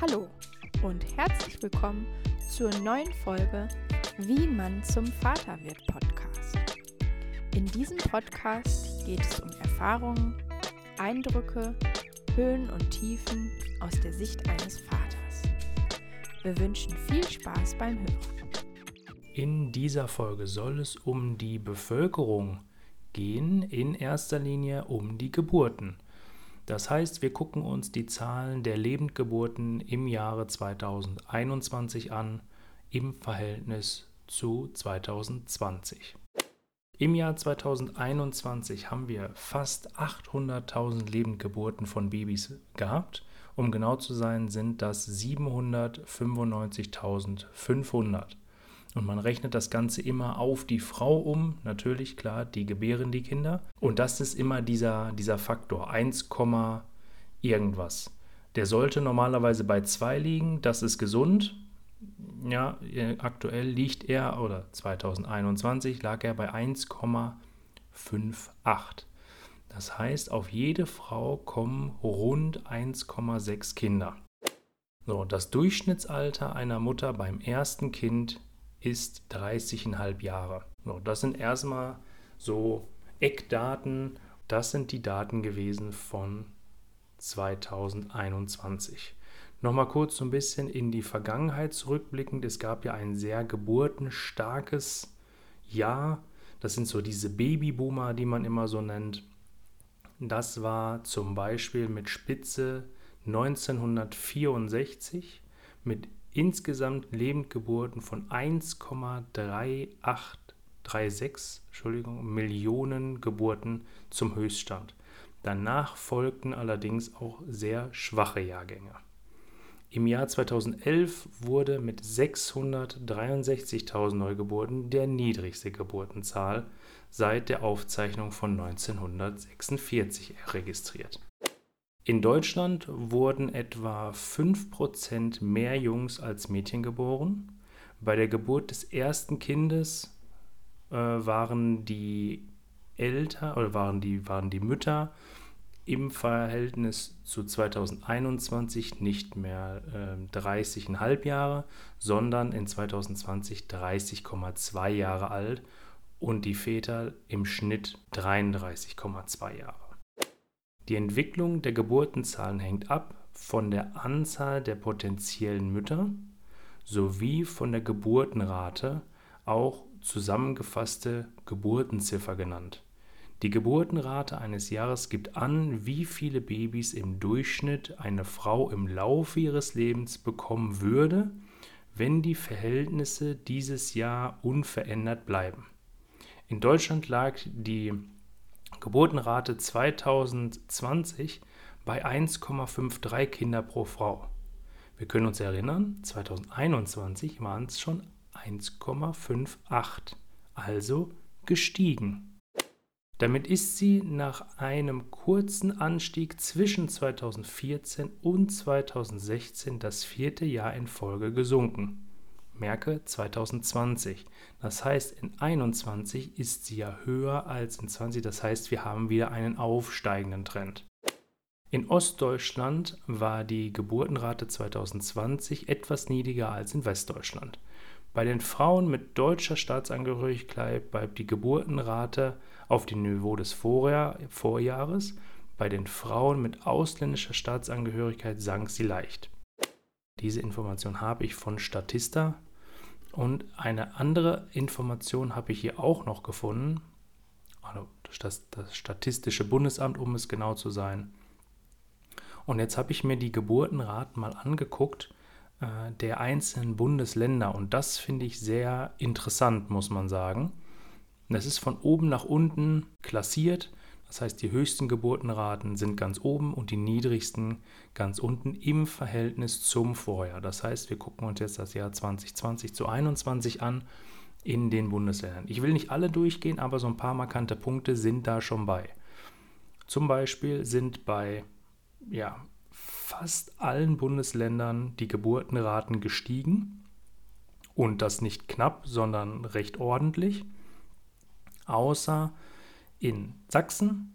Hallo und herzlich willkommen zur neuen Folge Wie man zum Vater wird Podcast. In diesem Podcast geht es um Erfahrungen, Eindrücke, Höhen und Tiefen aus der Sicht eines Vaters. Wir wünschen viel Spaß beim Hören. In dieser Folge soll es um die Bevölkerung gehen, in erster Linie um die Geburten. Das heißt, wir gucken uns die Zahlen der Lebendgeburten im Jahre 2021 an im Verhältnis zu 2020. Im Jahr 2021 haben wir fast 800.000 Lebendgeburten von Babys gehabt. Um genau zu sein, sind das 795.500. Und man rechnet das Ganze immer auf die Frau um, natürlich, klar, die gebären die Kinder. Und das ist immer dieser, dieser Faktor, 1, irgendwas. Der sollte normalerweise bei 2 liegen, das ist gesund. Ja, aktuell liegt er, oder 2021 lag er bei 1,58. Das heißt, auf jede Frau kommen rund 1,6 Kinder. So, das Durchschnittsalter einer Mutter beim ersten Kind ist 30,5 Jahre. So, das sind erstmal so Eckdaten. Das sind die Daten gewesen von 2021. Nochmal kurz so ein bisschen in die Vergangenheit zurückblickend. Es gab ja ein sehr geburtenstarkes Jahr. Das sind so diese Babyboomer, die man immer so nennt. Das war zum Beispiel mit Spitze 1964 mit insgesamt Lebendgeburten von 1,3836 Millionen Geburten zum Höchststand. Danach folgten allerdings auch sehr schwache Jahrgänge. Im Jahr 2011 wurde mit 663.000 Neugeburten der niedrigste Geburtenzahl seit der Aufzeichnung von 1946 registriert. In Deutschland wurden etwa 5% mehr Jungs als Mädchen geboren. Bei der Geburt des ersten Kindes äh, waren die Eltern oder waren die, waren die Mütter im Verhältnis zu 2021 nicht mehr äh, 30,5 Jahre, sondern in 2020 30,2 Jahre alt und die Väter im Schnitt 33,2 Jahre. Die Entwicklung der Geburtenzahlen hängt ab von der Anzahl der potenziellen Mütter sowie von der Geburtenrate, auch zusammengefasste Geburtenziffer genannt. Die Geburtenrate eines Jahres gibt an, wie viele Babys im Durchschnitt eine Frau im Laufe ihres Lebens bekommen würde, wenn die Verhältnisse dieses Jahr unverändert bleiben. In Deutschland lag die Geburtenrate 2020 bei 1,53 Kinder pro Frau. Wir können uns erinnern, 2021 waren es schon 1,58, also gestiegen. Damit ist sie nach einem kurzen Anstieg zwischen 2014 und 2016 das vierte Jahr in Folge gesunken merke 2020. Das heißt, in 21 ist sie ja höher als in 20. Das heißt, wir haben wieder einen aufsteigenden Trend. In Ostdeutschland war die Geburtenrate 2020 etwas niedriger als in Westdeutschland. Bei den Frauen mit deutscher Staatsangehörigkeit bleibt die Geburtenrate auf dem Niveau des Vorjahr, Vorjahres. Bei den Frauen mit ausländischer Staatsangehörigkeit sank sie leicht. Diese Information habe ich von Statista. Und eine andere Information habe ich hier auch noch gefunden. Also das, das Statistische Bundesamt, um es genau zu sein. Und jetzt habe ich mir die Geburtenraten mal angeguckt äh, der einzelnen Bundesländer. Und das finde ich sehr interessant, muss man sagen. Das ist von oben nach unten klassiert das heißt, die höchsten Geburtenraten sind ganz oben und die niedrigsten ganz unten im Verhältnis zum Vorjahr. Das heißt, wir gucken uns jetzt das Jahr 2020 zu 2021 an in den Bundesländern. Ich will nicht alle durchgehen, aber so ein paar markante Punkte sind da schon bei. Zum Beispiel sind bei ja, fast allen Bundesländern die Geburtenraten gestiegen und das nicht knapp, sondern recht ordentlich, außer in Sachsen.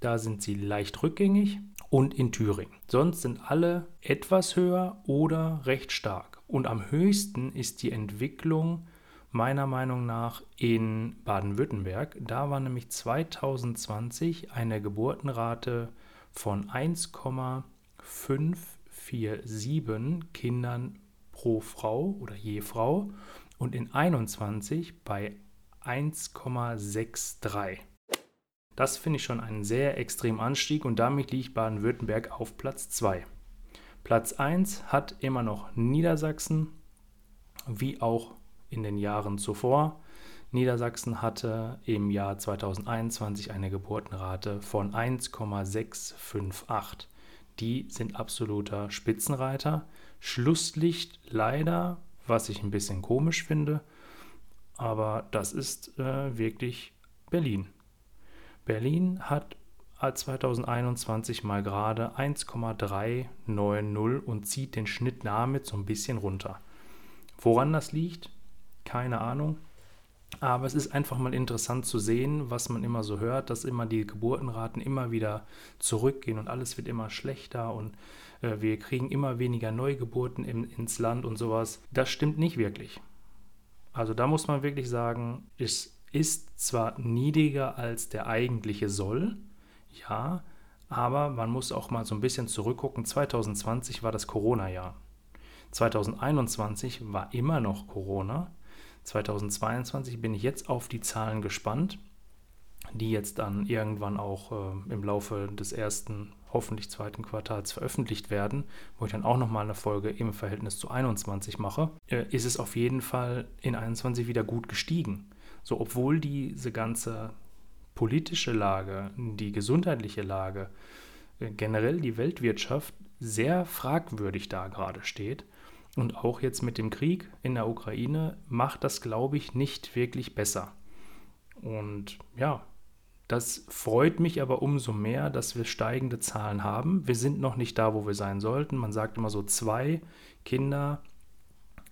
Da sind sie leicht rückgängig und in Thüringen. Sonst sind alle etwas höher oder recht stark. Und am höchsten ist die Entwicklung meiner Meinung nach in Baden-Württemberg. Da war nämlich 2020 eine Geburtenrate von 1,547 Kindern pro Frau oder je Frau und in 21 bei 1,63. Das finde ich schon einen sehr extremen Anstieg und damit liegt Baden-Württemberg auf Platz 2. Platz 1 hat immer noch Niedersachsen, wie auch in den Jahren zuvor. Niedersachsen hatte im Jahr 2021 eine Geburtenrate von 1,658. Die sind absoluter Spitzenreiter. Schlusslicht leider, was ich ein bisschen komisch finde, aber das ist äh, wirklich Berlin. Berlin hat 2021 mal gerade 1,390 und zieht den Schnitt damit so ein bisschen runter. Woran das liegt, keine Ahnung. Aber es ist einfach mal interessant zu sehen, was man immer so hört, dass immer die Geburtenraten immer wieder zurückgehen und alles wird immer schlechter und äh, wir kriegen immer weniger Neugeburten im, ins Land und sowas. Das stimmt nicht wirklich. Also da muss man wirklich sagen, es ist zwar niedriger als der eigentliche Soll, ja, aber man muss auch mal so ein bisschen zurückgucken. 2020 war das Corona-Jahr. 2021 war immer noch Corona. 2022 bin ich jetzt auf die Zahlen gespannt, die jetzt dann irgendwann auch äh, im Laufe des ersten, hoffentlich zweiten Quartals veröffentlicht werden, wo ich dann auch nochmal eine Folge im Verhältnis zu 21 mache, äh, ist es auf jeden Fall in 21 wieder gut gestiegen. So, obwohl diese ganze politische Lage, die gesundheitliche Lage, äh, generell die Weltwirtschaft sehr fragwürdig da gerade steht, und auch jetzt mit dem Krieg in der Ukraine macht das, glaube ich, nicht wirklich besser. Und ja, das freut mich aber umso mehr, dass wir steigende Zahlen haben. Wir sind noch nicht da, wo wir sein sollten. Man sagt immer so, zwei Kinder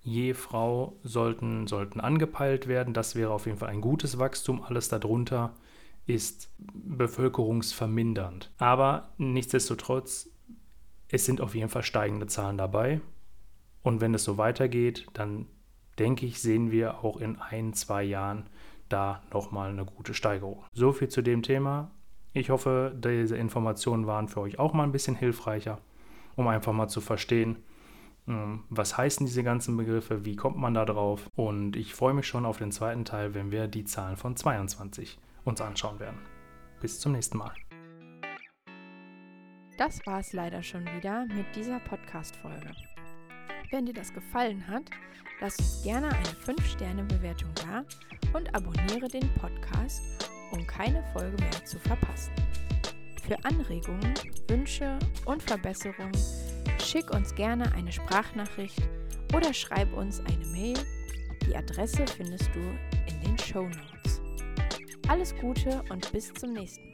je Frau sollten, sollten angepeilt werden. Das wäre auf jeden Fall ein gutes Wachstum. Alles darunter ist bevölkerungsvermindernd. Aber nichtsdestotrotz, es sind auf jeden Fall steigende Zahlen dabei. Und wenn es so weitergeht, dann denke ich, sehen wir auch in ein, zwei Jahren da nochmal eine gute Steigerung. So viel zu dem Thema. Ich hoffe, diese Informationen waren für euch auch mal ein bisschen hilfreicher, um einfach mal zu verstehen, was heißen diese ganzen Begriffe, wie kommt man da drauf. Und ich freue mich schon auf den zweiten Teil, wenn wir die Zahlen von 22 uns anschauen werden. Bis zum nächsten Mal. Das war es leider schon wieder mit dieser Podcast-Folge. Wenn dir das gefallen hat, lass uns gerne eine 5-Sterne-Bewertung da und abonniere den Podcast, um keine Folge mehr zu verpassen. Für Anregungen, Wünsche und Verbesserungen schick uns gerne eine Sprachnachricht oder schreib uns eine Mail. Die Adresse findest du in den Show Notes. Alles Gute und bis zum nächsten Mal.